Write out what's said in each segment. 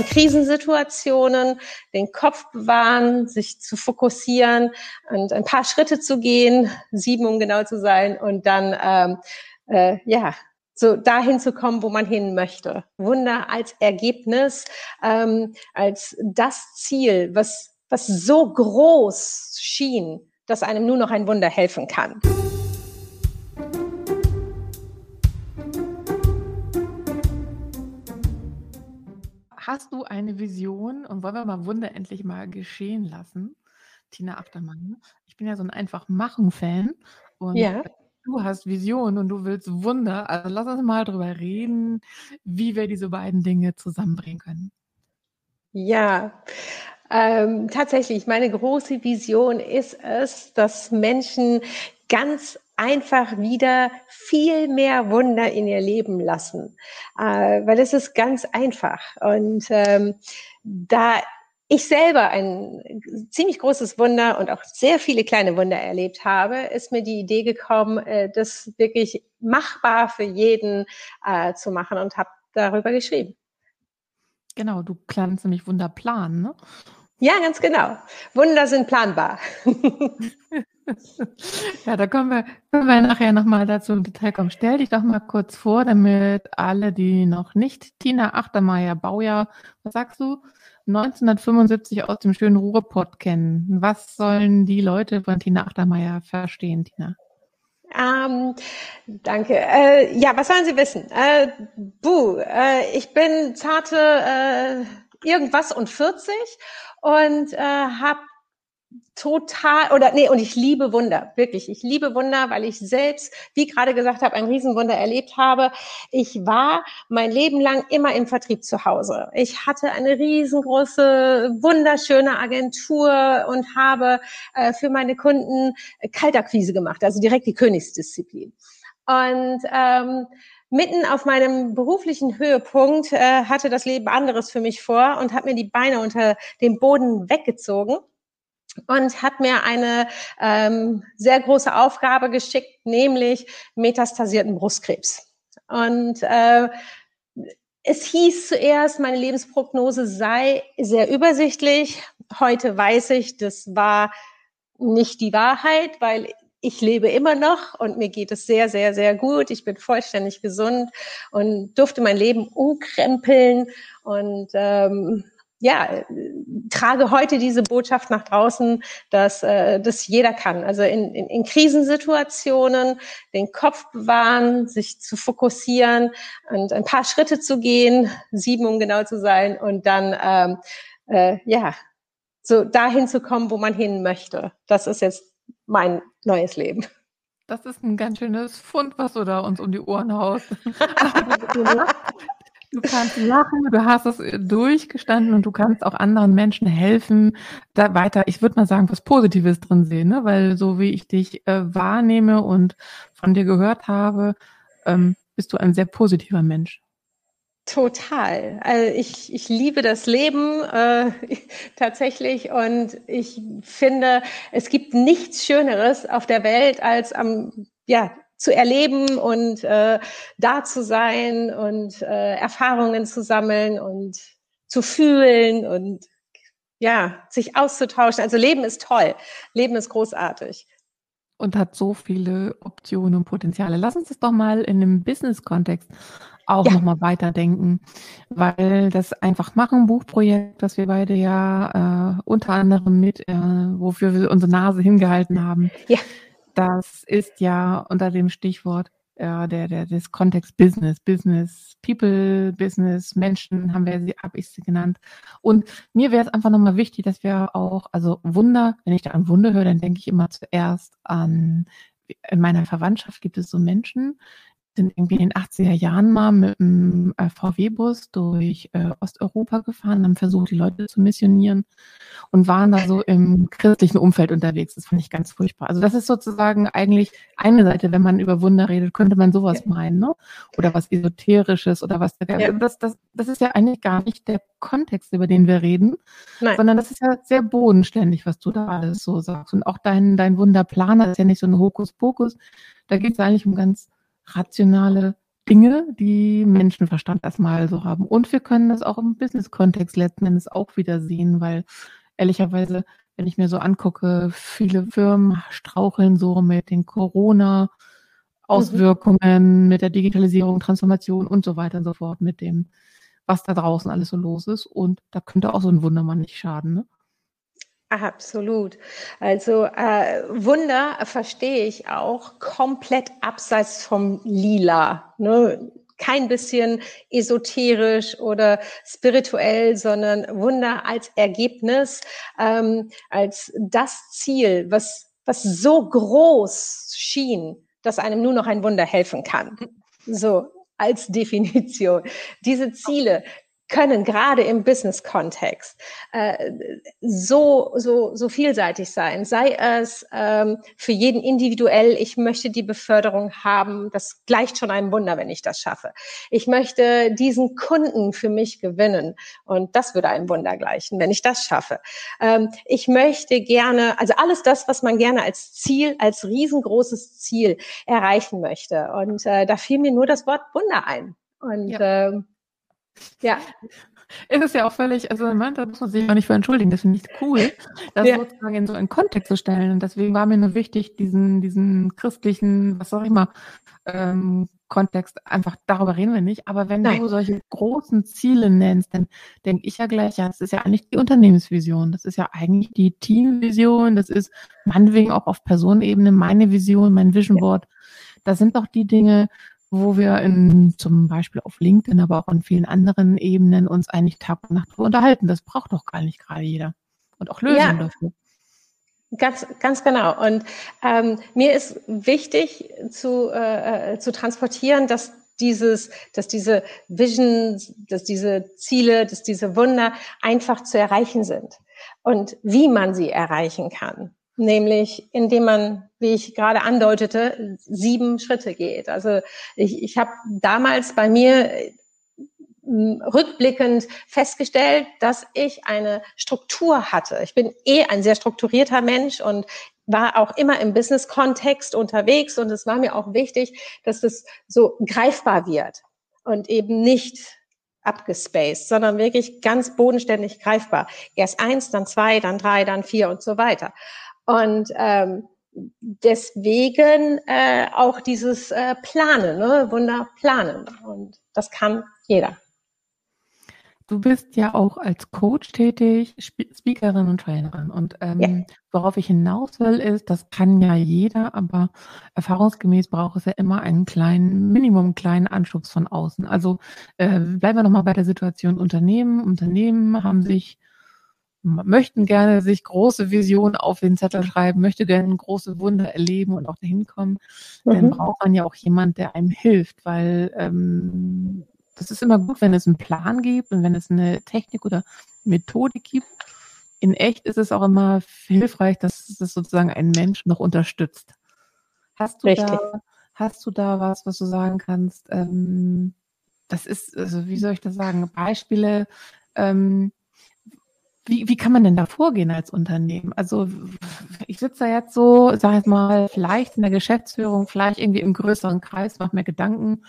in Krisensituationen den Kopf bewahren, sich zu fokussieren und ein paar Schritte zu gehen, sieben um genau zu sein, und dann ähm, äh, ja so dahin zu kommen, wo man hin möchte. Wunder als Ergebnis, ähm, als das Ziel, was was so groß schien, dass einem nur noch ein Wunder helfen kann. Hast du eine Vision und wollen wir mal Wunder endlich mal geschehen lassen? Tina Achtermann. Ich bin ja so ein einfach Machen-Fan und Ja. du hast Vision und du willst Wunder. Also lass uns mal drüber reden, wie wir diese beiden Dinge zusammenbringen können. Ja, ähm, tatsächlich, meine große Vision ist es, dass Menschen ganz einfach wieder viel mehr Wunder in ihr Leben lassen, äh, weil es ist ganz einfach. Und ähm, da ich selber ein ziemlich großes Wunder und auch sehr viele kleine Wunder erlebt habe, ist mir die Idee gekommen, äh, das wirklich machbar für jeden äh, zu machen und habe darüber geschrieben. Genau, du kannst nämlich Wunder planen, ne? Ja, ganz genau. Wunder sind planbar. Ja, da kommen wir können wir nachher noch mal dazu im Detail kommen. Stell dich doch mal kurz vor, damit alle, die noch nicht Tina Achtermeier, Baujahr, was sagst du, 1975 aus dem schönen Ruhrpott kennen. Was sollen die Leute von Tina Achtermeier verstehen, Tina? Ähm, danke. Äh, ja, was sollen Sie wissen? Äh, buh, äh, ich bin zarte äh, irgendwas und 40 und äh, habe total oder nee und ich liebe Wunder wirklich. Ich liebe Wunder weil ich selbst wie gerade gesagt habe ein Riesenwunder erlebt habe. Ich war mein Leben lang immer im Vertrieb zu Hause. Ich hatte eine riesengroße wunderschöne Agentur und habe äh, für meine Kunden Kaltakquise gemacht also direkt die Königsdisziplin. Und ähm, mitten auf meinem beruflichen Höhepunkt äh, hatte das Leben anderes für mich vor und hat mir die Beine unter dem Boden weggezogen und hat mir eine ähm, sehr große Aufgabe geschickt, nämlich metastasierten Brustkrebs. Und äh, es hieß zuerst, meine Lebensprognose sei sehr übersichtlich. Heute weiß ich, das war nicht die Wahrheit, weil ich lebe immer noch und mir geht es sehr, sehr, sehr gut. Ich bin vollständig gesund und durfte mein Leben umkrempeln und ähm, ja, trage heute diese Botschaft nach draußen, dass äh, das jeder kann. Also in, in, in Krisensituationen den Kopf bewahren, sich zu fokussieren und ein paar Schritte zu gehen, sieben um genau zu sein und dann ähm, äh, ja so dahin zu kommen, wo man hin möchte. Das ist jetzt mein neues Leben. Das ist ein ganz schönes Fund, was du da uns um die Ohren haust. Du kannst lachen, du hast es äh, durchgestanden und du kannst auch anderen Menschen helfen, da weiter, ich würde mal sagen, was Positives drin sehen, ne? weil so wie ich dich äh, wahrnehme und von dir gehört habe, ähm, bist du ein sehr positiver Mensch. Total. Also ich, ich liebe das Leben äh, tatsächlich und ich finde, es gibt nichts Schöneres auf der Welt, als am ja, zu erleben und äh, da zu sein und äh, Erfahrungen zu sammeln und zu fühlen und ja, sich auszutauschen. Also Leben ist toll. Leben ist großartig. Und hat so viele Optionen und Potenziale. Lass uns das doch mal in einem Business-Kontext auch ja. nochmal weiterdenken, weil das einfach machen Buchprojekt, das wir beide ja äh, unter anderem mit, äh, wofür wir unsere Nase hingehalten haben. Ja das ist ja unter dem Stichwort äh, der, der, des Kontext Business, Business, People, Business, Menschen, haben wir sie, habe ich sie genannt. Und mir wäre es einfach nochmal wichtig, dass wir auch, also Wunder, wenn ich da an Wunder höre, dann denke ich immer zuerst an, in meiner Verwandtschaft gibt es so Menschen, sind irgendwie in den 80er Jahren mal mit einem äh, VW-Bus durch äh, Osteuropa gefahren, haben versucht, die Leute zu missionieren und waren da so im christlichen Umfeld unterwegs. Das fand ich ganz furchtbar. Also das ist sozusagen eigentlich eine Seite, wenn man über Wunder redet, könnte man sowas meinen, ne? Oder was Esoterisches oder was. Ja. Das, das, das ist ja eigentlich gar nicht der Kontext, über den wir reden, Nein. sondern das ist ja sehr bodenständig, was du da alles so sagst. Und auch dein, dein Wunderplaner ist ja nicht so ein Hokuspokus. Da geht es eigentlich um ganz rationale Dinge, die Menschenverstand erstmal so haben. Und wir können das auch im Business-Kontext letzten Endes auch wieder sehen, weil ehrlicherweise, wenn ich mir so angucke, viele Firmen straucheln so mit den Corona-Auswirkungen, mhm. mit der Digitalisierung, Transformation und so weiter und so fort, mit dem, was da draußen alles so los ist. Und da könnte auch so ein Wundermann nicht schaden. Ne? Absolut. Also äh, Wunder verstehe ich auch komplett abseits vom Lila. Ne? Kein bisschen esoterisch oder spirituell, sondern Wunder als Ergebnis, ähm, als das Ziel, was, was so groß schien, dass einem nur noch ein Wunder helfen kann. So als Definition. Diese Ziele können gerade im Business-Kontext äh, so, so, so vielseitig sein. Sei es ähm, für jeden individuell, ich möchte die Beförderung haben, das gleicht schon einem Wunder, wenn ich das schaffe. Ich möchte diesen Kunden für mich gewinnen und das würde einem Wunder gleichen, wenn ich das schaffe. Ähm, ich möchte gerne, also alles das, was man gerne als Ziel, als riesengroßes Ziel erreichen möchte. Und äh, da fiel mir nur das Wort Wunder ein. Und ja. ähm, ja. Es ist ja auch völlig, also man, da muss man sich auch nicht für entschuldigen, das finde ich cool, das ja. sozusagen in so einen Kontext zu stellen. Und deswegen war mir nur wichtig, diesen, diesen christlichen, was ich mal, ähm, Kontext, einfach darüber reden wir nicht. Aber wenn Nein. du solche großen Ziele nennst, dann denke ich ja gleich, ja, das ist ja eigentlich die Unternehmensvision. Das ist ja eigentlich die Teamvision. Das ist meinetwegen auch auf Personenebene meine Vision, mein Vision Board. Das sind doch die Dinge, wo wir in, zum Beispiel auf LinkedIn, aber auch in vielen anderen Ebenen uns eigentlich Tag und Nacht unterhalten. Das braucht doch gar nicht gerade jeder. Und auch Lösungen ja. dafür. Ganz, ganz genau. Und ähm, mir ist wichtig zu, äh, zu transportieren, dass dieses, dass diese Vision, dass diese Ziele, dass diese Wunder einfach zu erreichen sind und wie man sie erreichen kann nämlich indem man, wie ich gerade andeutete, sieben Schritte geht. Also ich, ich habe damals bei mir hm, rückblickend festgestellt, dass ich eine Struktur hatte. Ich bin eh ein sehr strukturierter Mensch und war auch immer im Business-Kontext unterwegs und es war mir auch wichtig, dass es so greifbar wird und eben nicht abgespaced, sondern wirklich ganz bodenständig greifbar. Erst eins, dann zwei, dann drei, dann vier und so weiter. Und ähm, deswegen äh, auch dieses äh, Planen, ne? Wunder planen. Und das kann jeder. Du bist ja auch als Coach tätig, Speakerin und Trainerin. Und ähm, ja. worauf ich hinaus will, ist, das kann ja jeder, aber erfahrungsgemäß braucht es ja immer einen kleinen, Minimum kleinen Anschubs von außen. Also äh, bleiben wir nochmal bei der Situation Unternehmen. Unternehmen haben sich möchten gerne sich große Visionen auf den Zettel schreiben, möchte gerne große Wunder erleben und auch dahin kommen, mhm. dann braucht man ja auch jemand, der einem hilft, weil ähm, das ist immer gut, wenn es einen Plan gibt und wenn es eine Technik oder Methodik gibt. In echt ist es auch immer hilfreich, dass es sozusagen einen Mensch noch unterstützt. Hast du Richtig. da, hast du da was, was du sagen kannst? Ähm, das ist, also wie soll ich das sagen? Beispiele, ähm, wie, wie kann man denn da vorgehen als Unternehmen? Also ich sitze da jetzt so, sag ich mal, vielleicht in der Geschäftsführung, vielleicht irgendwie im größeren Kreis, mache mir Gedanken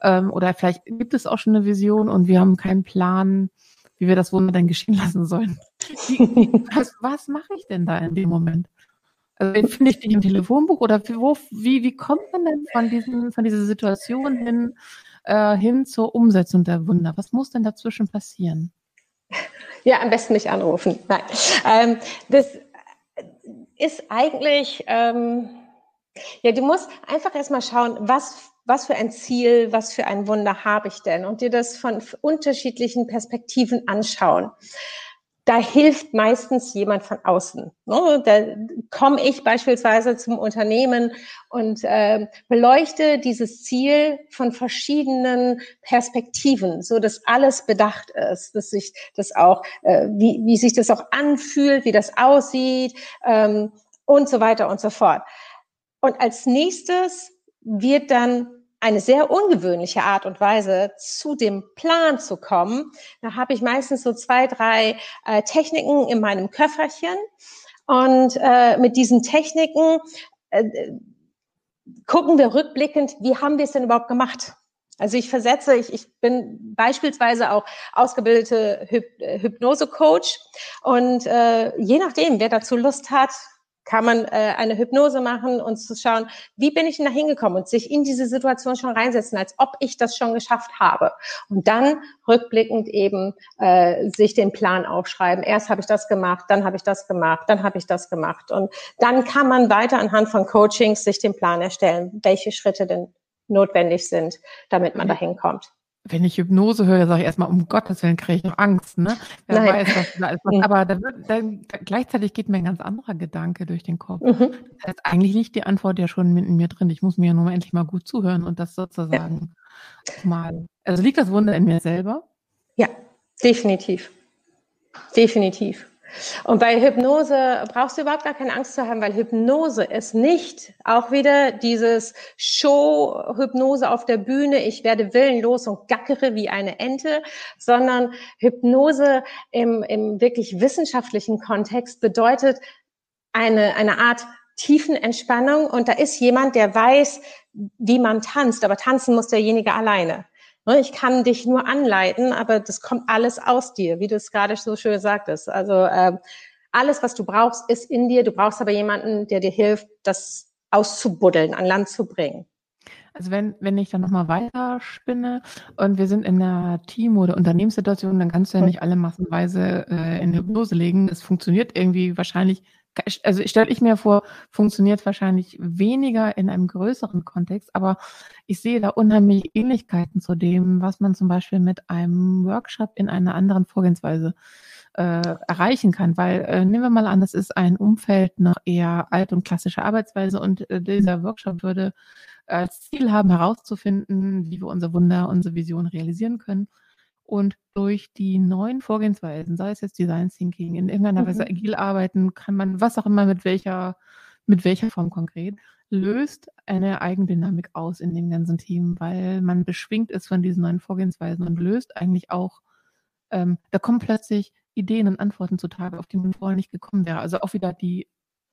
ähm, oder vielleicht gibt es auch schon eine Vision und wir haben keinen Plan, wie wir das Wunder denn geschehen lassen sollen. Wie, was was mache ich denn da in dem Moment? Also finde ich dich im Telefonbuch oder wo, wie, wie kommt man denn von, diesen, von dieser Situation hin, äh, hin zur Umsetzung der Wunder? Was muss denn dazwischen passieren? Ja, am besten mich anrufen. Nein. Ähm, das ist eigentlich, ähm, ja, du musst einfach erstmal schauen, was, was für ein Ziel, was für ein Wunder habe ich denn und dir das von unterschiedlichen Perspektiven anschauen da hilft meistens jemand von außen. Ne? Da komme ich beispielsweise zum Unternehmen und äh, beleuchte dieses Ziel von verschiedenen Perspektiven, so dass alles bedacht ist, dass sich das auch, äh, wie, wie sich das auch anfühlt, wie das aussieht ähm, und so weiter und so fort. Und als nächstes wird dann eine sehr ungewöhnliche Art und Weise, zu dem Plan zu kommen. Da habe ich meistens so zwei, drei äh, Techniken in meinem Köfferchen. Und äh, mit diesen Techniken äh, gucken wir rückblickend, wie haben wir es denn überhaupt gemacht? Also ich versetze, ich, ich bin beispielsweise auch ausgebildete Hyp Hypnose-Coach und äh, je nachdem, wer dazu Lust hat, kann man äh, eine Hypnose machen und zu schauen, wie bin ich denn da hingekommen und sich in diese Situation schon reinsetzen, als ob ich das schon geschafft habe. Und dann rückblickend eben äh, sich den Plan aufschreiben. Erst habe ich das gemacht, dann habe ich das gemacht, dann habe ich das gemacht. Und dann kann man weiter anhand von Coachings sich den Plan erstellen, welche Schritte denn notwendig sind, damit man dahin kommt wenn ich Hypnose höre, sage ich erstmal, um Gottes Willen kriege ich noch Angst, ne? Wer Nein. weiß, was da alles macht. Aber da wird, dann, gleichzeitig geht mir ein ganz anderer Gedanke durch den Kopf. Mhm. Das heißt, eigentlich liegt die Antwort ja schon in mir drin. Ich muss mir ja nur endlich mal gut zuhören und das sozusagen ja. mal. Also liegt das Wunder in mir selber? Ja, definitiv. Definitiv. Und bei Hypnose brauchst du überhaupt gar keine Angst zu haben, weil Hypnose ist nicht auch wieder dieses Show-Hypnose auf der Bühne, ich werde willenlos und gackere wie eine Ente, sondern Hypnose im, im wirklich wissenschaftlichen Kontext bedeutet eine, eine Art tiefen Entspannung und da ist jemand, der weiß, wie man tanzt, aber tanzen muss derjenige alleine. Ne, ich kann dich nur anleiten, aber das kommt alles aus dir, wie du es gerade so schön sagtest. Also äh, alles, was du brauchst, ist in dir. Du brauchst aber jemanden, der dir hilft, das auszubuddeln, an Land zu bringen. Also wenn, wenn ich dann nochmal weiterspinne und wir sind in einer Team- oder Unternehmenssituation, dann kannst du ja nicht alle massenweise äh, in Hypnose legen. Es funktioniert irgendwie wahrscheinlich also stelle ich mir vor, funktioniert wahrscheinlich weniger in einem größeren Kontext, aber ich sehe da unheimlich Ähnlichkeiten zu dem, was man zum Beispiel mit einem Workshop in einer anderen Vorgehensweise äh, erreichen kann. Weil äh, nehmen wir mal an, das ist ein Umfeld noch eher alt und klassische Arbeitsweise und äh, dieser Workshop würde als Ziel haben, herauszufinden, wie wir unser Wunder, unsere Vision realisieren können. Und durch die neuen Vorgehensweisen, sei es jetzt Design Thinking, in irgendeiner mhm. Weise agil arbeiten, kann man, was auch immer, mit welcher, mit welcher Form konkret, löst eine Eigendynamik aus in dem ganzen Team, weil man beschwingt ist von diesen neuen Vorgehensweisen und löst eigentlich auch, ähm, da kommen plötzlich Ideen und Antworten zutage, auf die man vorher nicht gekommen wäre. Also auch wieder die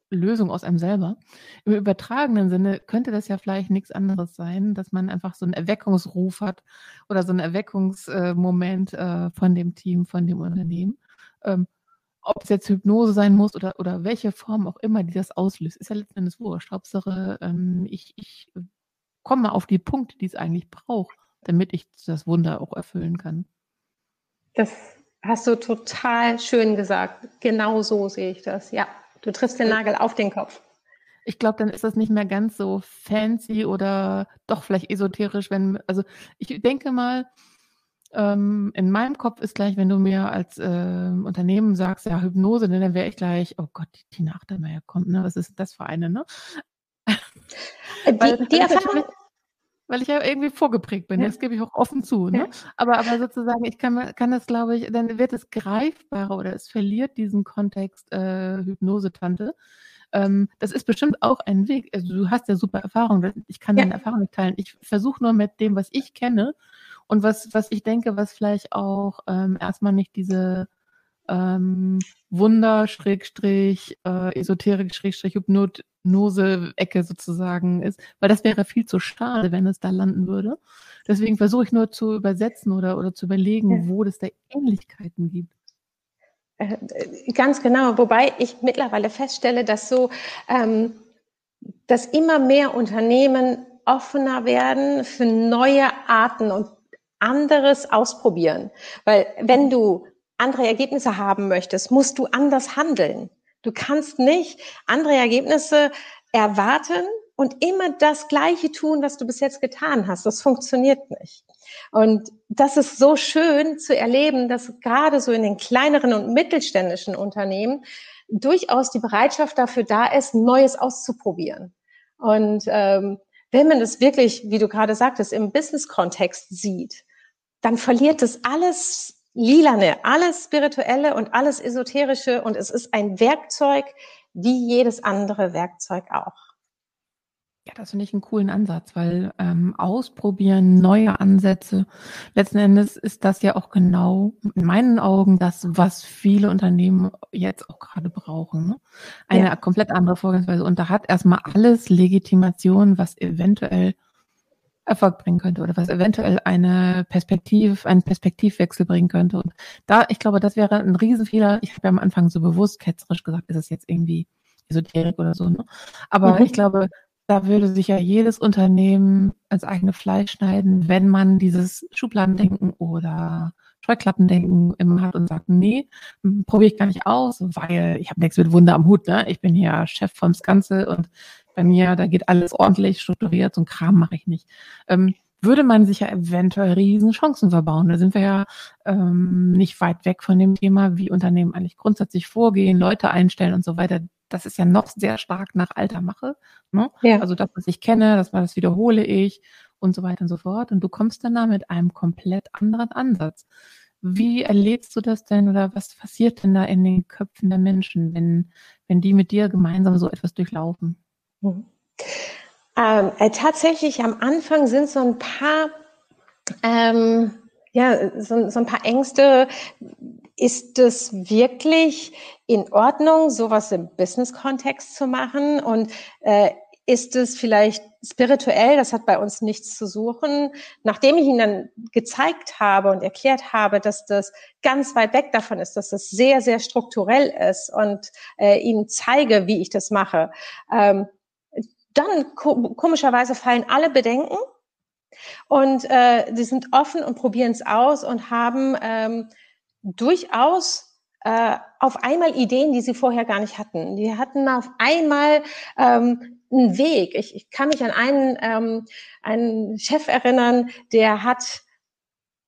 Lösung aus einem selber. Im übertragenen Sinne könnte das ja vielleicht nichts anderes sein, dass man einfach so einen Erweckungsruf hat oder so einen Erweckungsmoment äh, von dem Team, von dem Unternehmen. Ähm, ob es jetzt Hypnose sein muss oder, oder welche Form auch immer, die das auslöst, ist ja letzten Endes wurscht. Hauptsache, ähm, ich, ich komme auf die Punkte, die es eigentlich braucht, damit ich das Wunder auch erfüllen kann. Das hast du total schön gesagt. Genau so sehe ich das, ja. Du triffst den Nagel auf den Kopf. Ich glaube, dann ist das nicht mehr ganz so fancy oder doch vielleicht esoterisch, wenn, also ich denke mal, ähm, in meinem Kopf ist gleich, wenn du mir als äh, Unternehmen sagst, ja, Hypnose, dann wäre ich gleich, oh Gott, die Tina Achtermeier kommt, ne? Was ist das für eine, ne? Die, Weil, die Erfahrung, weil ich ja irgendwie vorgeprägt bin. Ja. Das gebe ich auch offen zu. Ne? Ja. Aber, aber sozusagen, ich kann, kann das, glaube ich, dann wird es greifbarer oder es verliert diesen Kontext äh, Hypnose-Tante. Ähm, das ist bestimmt auch ein Weg. Also du hast ja super Erfahrung. Ich kann ja. deine Erfahrung nicht teilen. Ich versuche nur mit dem, was ich kenne und was, was ich denke, was vielleicht auch ähm, erstmal nicht diese ähm, Wunder, Schrägstrich, äh, Esoterik, Schrägstrich, Hypnose-Ecke sozusagen ist, weil das wäre viel zu schade, wenn es da landen würde. Deswegen versuche ich nur zu übersetzen oder, oder zu überlegen, wo es da Ähnlichkeiten gibt. Äh, ganz genau, wobei ich mittlerweile feststelle, dass so, ähm, dass immer mehr Unternehmen offener werden für neue Arten und anderes ausprobieren. Weil wenn du andere Ergebnisse haben möchtest, musst du anders handeln. Du kannst nicht andere Ergebnisse erwarten und immer das Gleiche tun, was du bis jetzt getan hast. Das funktioniert nicht. Und das ist so schön zu erleben, dass gerade so in den kleineren und mittelständischen Unternehmen durchaus die Bereitschaft dafür da ist, Neues auszuprobieren. Und ähm, wenn man das wirklich, wie du gerade sagtest, im Business-Kontext sieht, dann verliert das alles Lilane, alles Spirituelle und alles Esoterische und es ist ein Werkzeug wie jedes andere Werkzeug auch. Ja, das finde ich einen coolen Ansatz, weil ähm, ausprobieren, neue Ansätze, letzten Endes ist das ja auch genau in meinen Augen das, was viele Unternehmen jetzt auch gerade brauchen. Ne? Eine ja. komplett andere Vorgehensweise. Und da hat erstmal alles Legitimation, was eventuell Erfolg bringen könnte oder was eventuell eine Perspektiv, einen Perspektivwechsel bringen könnte. Und da, ich glaube, das wäre ein Riesenfehler. Ich habe ja am Anfang so bewusst ketzerisch gesagt, ist es jetzt irgendwie Esoterik oder so. Ne? Aber mhm. ich glaube, da würde sich ja jedes Unternehmen als eigene Fleisch schneiden, wenn man dieses Schubladendenken oder Scheuklappendenken immer hat und sagt, nee, probiere ich gar nicht aus, weil ich habe nichts mit Wunder am Hut, ne? Ich bin hier Chef vom Ganze und bei mir, da geht alles ordentlich strukturiert, so ein Kram mache ich nicht. Ähm, würde man sich ja eventuell riesen Chancen verbauen. Da sind wir ja ähm, nicht weit weg von dem Thema, wie Unternehmen eigentlich grundsätzlich vorgehen, Leute einstellen und so weiter. Das ist ja noch sehr stark nach alter Mache. Ne? Ja. Also das, was ich kenne, das, das wiederhole ich und so weiter und so fort. Und du kommst dann da mit einem komplett anderen Ansatz. Wie erlebst du das denn oder was passiert denn da in den Köpfen der Menschen, wenn, wenn die mit dir gemeinsam so etwas durchlaufen? Mhm. Ähm, äh, tatsächlich am Anfang sind so ein paar, ähm, ja, so, so, ein paar Ängste. Ist es wirklich in Ordnung, sowas im Business-Kontext zu machen? Und äh, ist es vielleicht spirituell, das hat bei uns nichts zu suchen. Nachdem ich ihn dann gezeigt habe und erklärt habe, dass das ganz weit weg davon ist, dass das sehr, sehr strukturell ist und äh, ihm zeige, wie ich das mache, ähm, dann komischerweise fallen alle Bedenken und äh, die sind offen und probieren es aus und haben ähm, durchaus äh, auf einmal Ideen, die sie vorher gar nicht hatten. Die hatten auf einmal ähm, einen Weg. Ich, ich kann mich an einen, ähm, einen Chef erinnern, der hat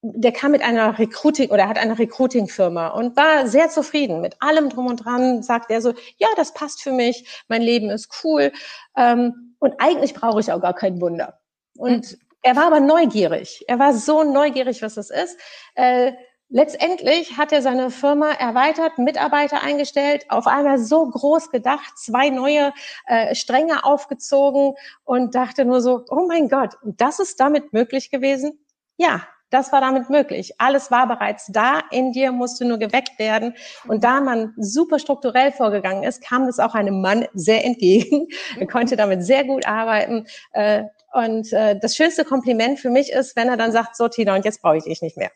der kam mit einer Recruiting oder hat eine Recruiting-Firma und war sehr zufrieden mit allem drum und dran. Sagt er so, ja, das passt für mich, mein Leben ist cool ähm, und eigentlich brauche ich auch gar kein Wunder. Und mhm. er war aber neugierig. Er war so neugierig, was das ist. Äh, Letztendlich hat er seine Firma erweitert, Mitarbeiter eingestellt, auf einmal so groß gedacht, zwei neue äh, Stränge aufgezogen und dachte nur so, oh mein Gott, und das ist damit möglich gewesen? Ja, das war damit möglich. Alles war bereits da, in dir musste nur geweckt werden. Und da man super strukturell vorgegangen ist, kam das auch einem Mann sehr entgegen. Er konnte damit sehr gut arbeiten. Äh, und äh, das schönste Kompliment für mich ist, wenn er dann sagt, so Tina, und jetzt brauche ich dich nicht mehr.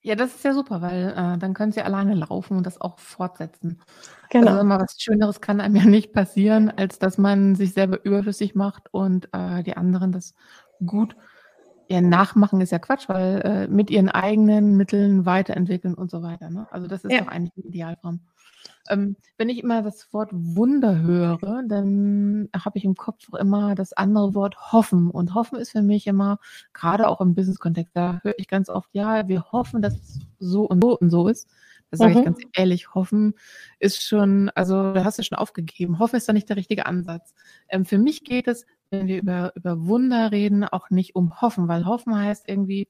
Ja, das ist ja super, weil äh, dann können sie alleine laufen und das auch fortsetzen. Genau. Also immer was Schöneres kann einem ja nicht passieren, als dass man sich selber überflüssig macht und äh, die anderen das gut ja, nachmachen ist ja Quatsch, weil äh, mit ihren eigenen Mitteln weiterentwickeln und so weiter. Ne? Also das ist ja. doch eigentlich die Idealform. Ähm, wenn ich immer das Wort Wunder höre, dann habe ich im Kopf immer das andere Wort hoffen. Und hoffen ist für mich immer, gerade auch im Business-Kontext, da höre ich ganz oft, ja, wir hoffen, dass es so und so und so ist. Das sage mhm. ich ganz ehrlich, hoffen ist schon, also da hast du schon aufgegeben. Hoffen ist da nicht der richtige Ansatz. Ähm, für mich geht es, wenn wir über, über Wunder reden, auch nicht um hoffen, weil hoffen heißt irgendwie,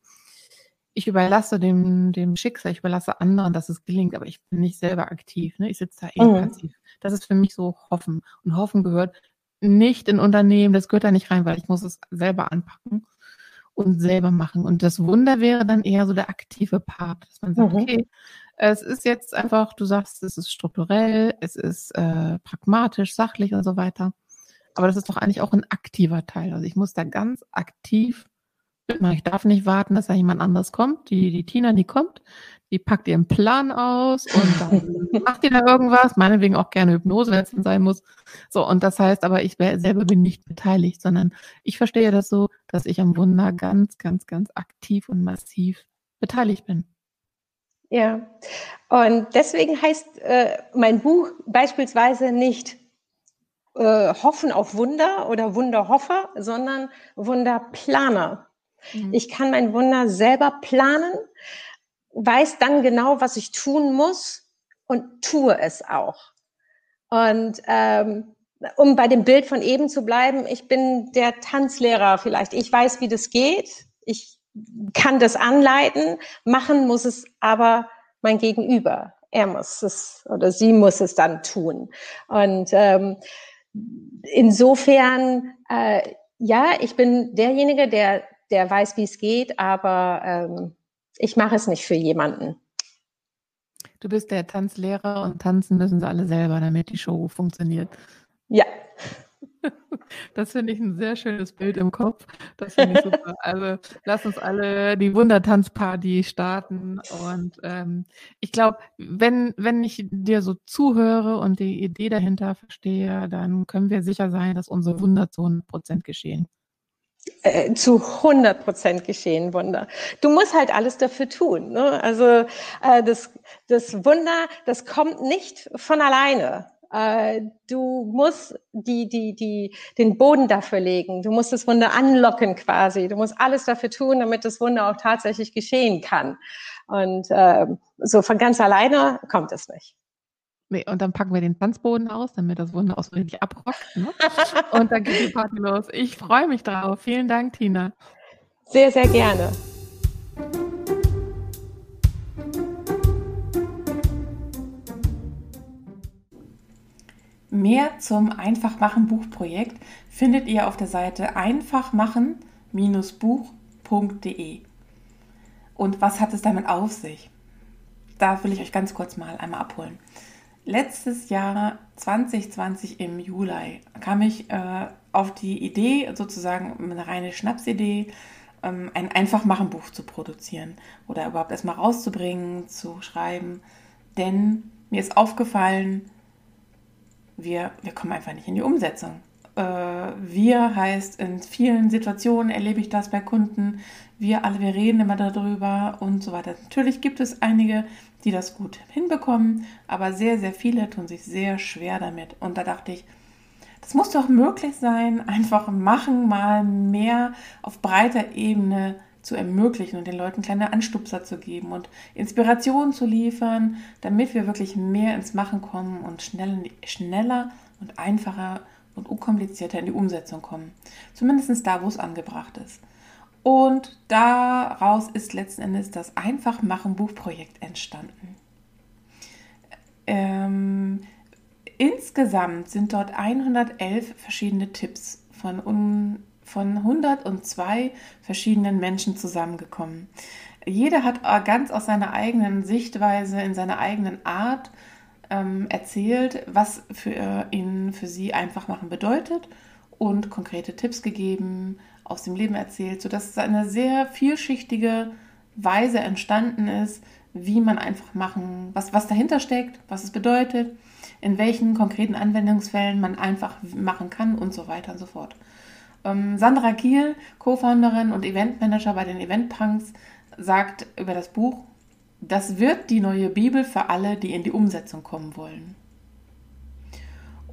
ich überlasse dem, dem Schicksal, ich überlasse anderen, dass es gelingt, aber ich bin nicht selber aktiv. Ne? Ich sitze da eh mhm. passiv. Das ist für mich so Hoffen. Und Hoffen gehört nicht in Unternehmen, das gehört da nicht rein, weil ich muss es selber anpacken und selber machen. Und das Wunder wäre dann eher so der aktive Part, dass man sagt, mhm. okay, es ist jetzt einfach, du sagst, es ist strukturell, es ist äh, pragmatisch, sachlich und so weiter. Aber das ist doch eigentlich auch ein aktiver Teil. Also ich muss da ganz aktiv ich darf nicht warten, dass da jemand anderes kommt. Die, die Tina, die kommt, die packt ihren Plan aus und dann macht die da irgendwas, meinetwegen auch gerne Hypnose, wenn es denn sein muss. So, und das heißt aber, ich selber bin nicht beteiligt, sondern ich verstehe das so, dass ich am Wunder ganz, ganz, ganz aktiv und massiv beteiligt bin. Ja, und deswegen heißt äh, mein Buch beispielsweise nicht äh, Hoffen auf Wunder oder Wunderhoffer, sondern Wunderplaner. Mhm. Ich kann mein Wunder selber planen, weiß dann genau, was ich tun muss und tue es auch. Und ähm, um bei dem Bild von eben zu bleiben, ich bin der Tanzlehrer vielleicht. Ich weiß, wie das geht. Ich kann das anleiten. Machen muss es aber mein Gegenüber. Er muss es oder sie muss es dann tun. Und ähm, insofern, äh, ja, ich bin derjenige, der der weiß, wie es geht, aber ähm, ich mache es nicht für jemanden. Du bist der Tanzlehrer und tanzen müssen sie alle selber, damit die Show funktioniert. Ja. Das finde ich ein sehr schönes Bild im Kopf. Das finde ich super. Also lass uns alle die Wundertanzparty starten. Und ähm, ich glaube, wenn, wenn ich dir so zuhöre und die Idee dahinter verstehe, dann können wir sicher sein, dass unsere Wunder zu 100 Prozent geschehen. Äh, zu 100 Prozent geschehen Wunder. Du musst halt alles dafür tun. Ne? Also äh, das, das Wunder, das kommt nicht von alleine. Äh, du musst die, die, die, den Boden dafür legen. Du musst das Wunder anlocken quasi. Du musst alles dafür tun, damit das Wunder auch tatsächlich geschehen kann. Und äh, so von ganz alleine kommt es nicht. Nee, und dann packen wir den Tanzboden aus, damit das Wunder auch so richtig abrockt. Ne? Und dann geht die Party los. Ich freue mich drauf. Vielen Dank, Tina. Sehr, sehr gerne. Mehr zum Einfachmachen Buchprojekt findet ihr auf der Seite einfachmachen-buch.de. Und was hat es damit auf sich? Da will ich euch ganz kurz mal einmal abholen. Letztes Jahr 2020 im Juli kam ich äh, auf die Idee, sozusagen eine reine Schnapsidee, ähm, ein Einfachmachen-Buch zu produzieren oder überhaupt erstmal rauszubringen, zu schreiben. Denn mir ist aufgefallen, wir, wir kommen einfach nicht in die Umsetzung. Äh, wir heißt, in vielen Situationen erlebe ich das bei Kunden. Wir alle, wir reden immer darüber und so weiter. Natürlich gibt es einige, die das gut hinbekommen, aber sehr, sehr viele tun sich sehr schwer damit. Und da dachte ich, das muss doch möglich sein, einfach machen, mal mehr auf breiter Ebene zu ermöglichen und den Leuten kleine Anstupser zu geben und Inspiration zu liefern, damit wir wirklich mehr ins Machen kommen und schnell, schneller und einfacher und unkomplizierter in die Umsetzung kommen. Zumindest da, wo es angebracht ist. Und daraus ist letzten Endes das Einfachmachen-Buchprojekt entstanden. Ähm, insgesamt sind dort 111 verschiedene Tipps von un von 102 verschiedenen Menschen zusammengekommen. Jeder hat ganz aus seiner eigenen Sichtweise, in seiner eigenen Art ähm, erzählt, was für ihn, für sie einfach machen bedeutet und konkrete Tipps gegeben, aus dem Leben erzählt, sodass es eine sehr vielschichtige Weise entstanden ist, wie man einfach machen, was, was dahinter steckt, was es bedeutet, in welchen konkreten Anwendungsfällen man einfach machen kann und so weiter und so fort. Ähm, Sandra Kiel, Co-Founderin und Eventmanager bei den Eventpunks, sagt über das Buch, das wird die neue Bibel für alle, die in die Umsetzung kommen wollen.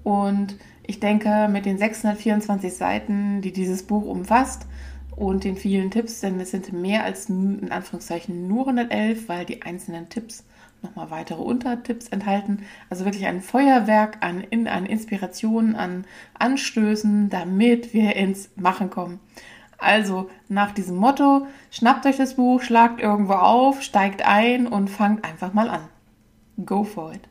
Und ich denke, mit den 624 Seiten, die dieses Buch umfasst und den vielen Tipps, denn es sind mehr als in Anführungszeichen nur 111, weil die einzelnen Tipps nochmal weitere Untertipps enthalten. Also wirklich ein Feuerwerk an, in, an Inspirationen, an Anstößen, damit wir ins Machen kommen. Also nach diesem Motto, schnappt euch das Buch, schlagt irgendwo auf, steigt ein und fangt einfach mal an. Go for it.